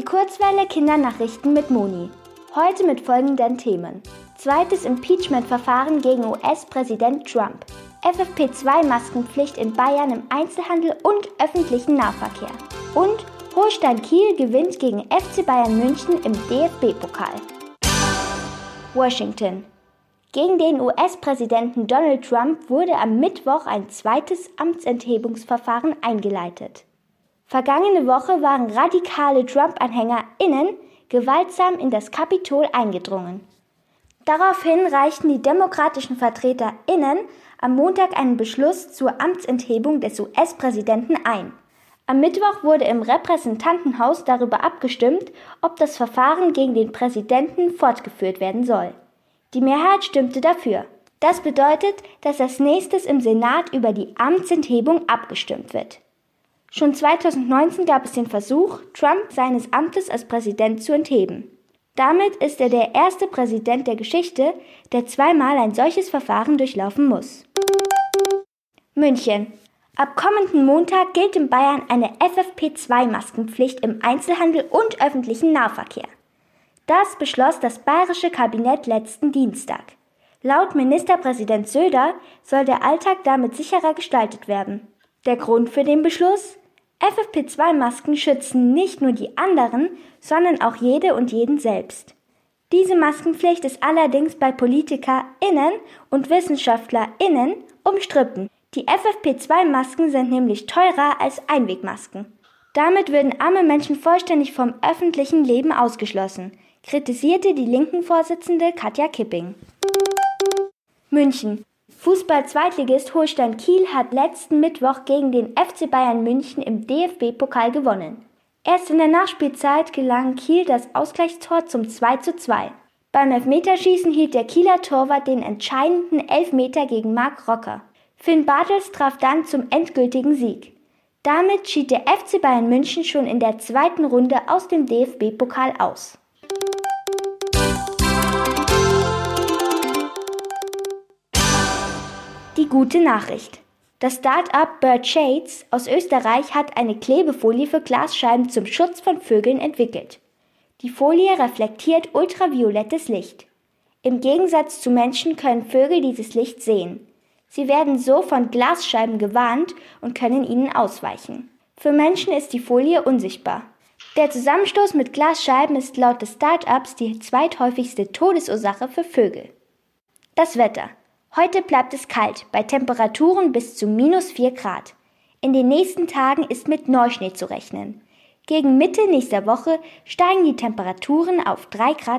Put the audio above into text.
Die Kurzwelle Kindernachrichten mit Moni. Heute mit folgenden Themen. Zweites Impeachment-Verfahren gegen US-Präsident Trump. FFP2-Maskenpflicht in Bayern im Einzelhandel und öffentlichen Nahverkehr. Und Holstein Kiel gewinnt gegen FC Bayern München im DFB-Pokal. Washington. Gegen den US-Präsidenten Donald Trump wurde am Mittwoch ein zweites Amtsenthebungsverfahren eingeleitet. Vergangene Woche waren radikale Trump-AnhängerInnen gewaltsam in das Kapitol eingedrungen. Daraufhin reichten die demokratischen VertreterInnen am Montag einen Beschluss zur Amtsenthebung des US-Präsidenten ein. Am Mittwoch wurde im Repräsentantenhaus darüber abgestimmt, ob das Verfahren gegen den Präsidenten fortgeführt werden soll. Die Mehrheit stimmte dafür. Das bedeutet, dass als nächstes im Senat über die Amtsenthebung abgestimmt wird. Schon 2019 gab es den Versuch, Trump seines Amtes als Präsident zu entheben. Damit ist er der erste Präsident der Geschichte, der zweimal ein solches Verfahren durchlaufen muss. München. Ab kommenden Montag gilt in Bayern eine FFP2-Maskenpflicht im Einzelhandel und öffentlichen Nahverkehr. Das beschloss das bayerische Kabinett letzten Dienstag. Laut Ministerpräsident Söder soll der Alltag damit sicherer gestaltet werden. Der Grund für den Beschluss? FFP2-Masken schützen nicht nur die anderen, sondern auch jede und jeden selbst. Diese Maskenpflicht ist allerdings bei PolitikerInnen und WissenschaftlerInnen umstritten. Die FFP2-Masken sind nämlich teurer als Einwegmasken. Damit würden arme Menschen vollständig vom öffentlichen Leben ausgeschlossen, kritisierte die linken Vorsitzende Katja Kipping. München. Fußball-Zweitligist Holstein Kiel hat letzten Mittwoch gegen den FC Bayern München im DFB-Pokal gewonnen. Erst in der Nachspielzeit gelang Kiel das Ausgleichstor zum 2:2. Beim Elfmeterschießen hielt der Kieler Torwart den entscheidenden Elfmeter gegen Marc Rocker. Finn Bartels traf dann zum endgültigen Sieg. Damit schied der FC Bayern München schon in der zweiten Runde aus dem DFB-Pokal aus. Die gute Nachricht. Das Start-up Bird Shades aus Österreich hat eine Klebefolie für Glasscheiben zum Schutz von Vögeln entwickelt. Die Folie reflektiert ultraviolettes Licht. Im Gegensatz zu Menschen können Vögel dieses Licht sehen. Sie werden so von Glasscheiben gewarnt und können ihnen ausweichen. Für Menschen ist die Folie unsichtbar. Der Zusammenstoß mit Glasscheiben ist laut des Start-ups die zweithäufigste Todesursache für Vögel. Das Wetter. Heute bleibt es kalt, bei Temperaturen bis zu minus 4 Grad. In den nächsten Tagen ist mit Neuschnee zu rechnen. Gegen Mitte nächster Woche steigen die Temperaturen auf 3 Grad